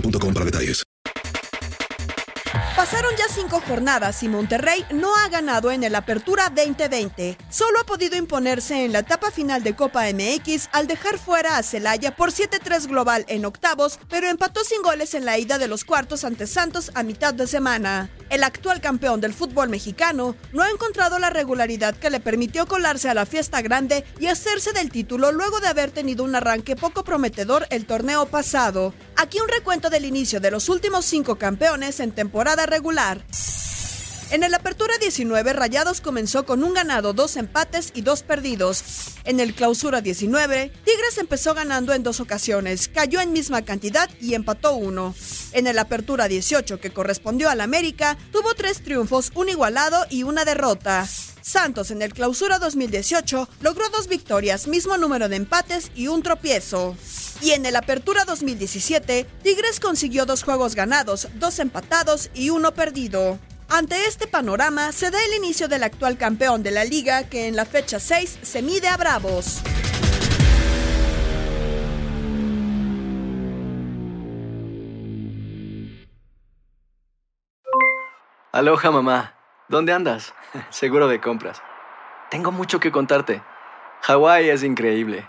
para detalles. Pasaron ya cinco jornadas y Monterrey no ha ganado en el Apertura 2020. Solo ha podido imponerse en la etapa final de Copa MX al dejar fuera a Celaya por 7-3 global en octavos, pero empató sin goles en la ida de los cuartos ante Santos a mitad de semana. El actual campeón del fútbol mexicano no ha encontrado la regularidad que le permitió colarse a la fiesta grande y hacerse del título luego de haber tenido un arranque poco prometedor el torneo pasado. Aquí un recuento del inicio de los últimos cinco campeones en temporada regular. En el Apertura 19, Rayados comenzó con un ganado, dos empates y dos perdidos. En el Clausura 19, Tigres empezó ganando en dos ocasiones, cayó en misma cantidad y empató uno. En el Apertura 18, que correspondió al América, tuvo tres triunfos, un igualado y una derrota. Santos en el Clausura 2018 logró dos victorias, mismo número de empates y un tropiezo. Y en el Apertura 2017, Tigres consiguió dos juegos ganados, dos empatados y uno perdido. Ante este panorama, se da el inicio del actual campeón de la liga que en la fecha 6 se mide a Bravos. Aloha mamá, ¿dónde andas? Seguro de compras. Tengo mucho que contarte. Hawái es increíble.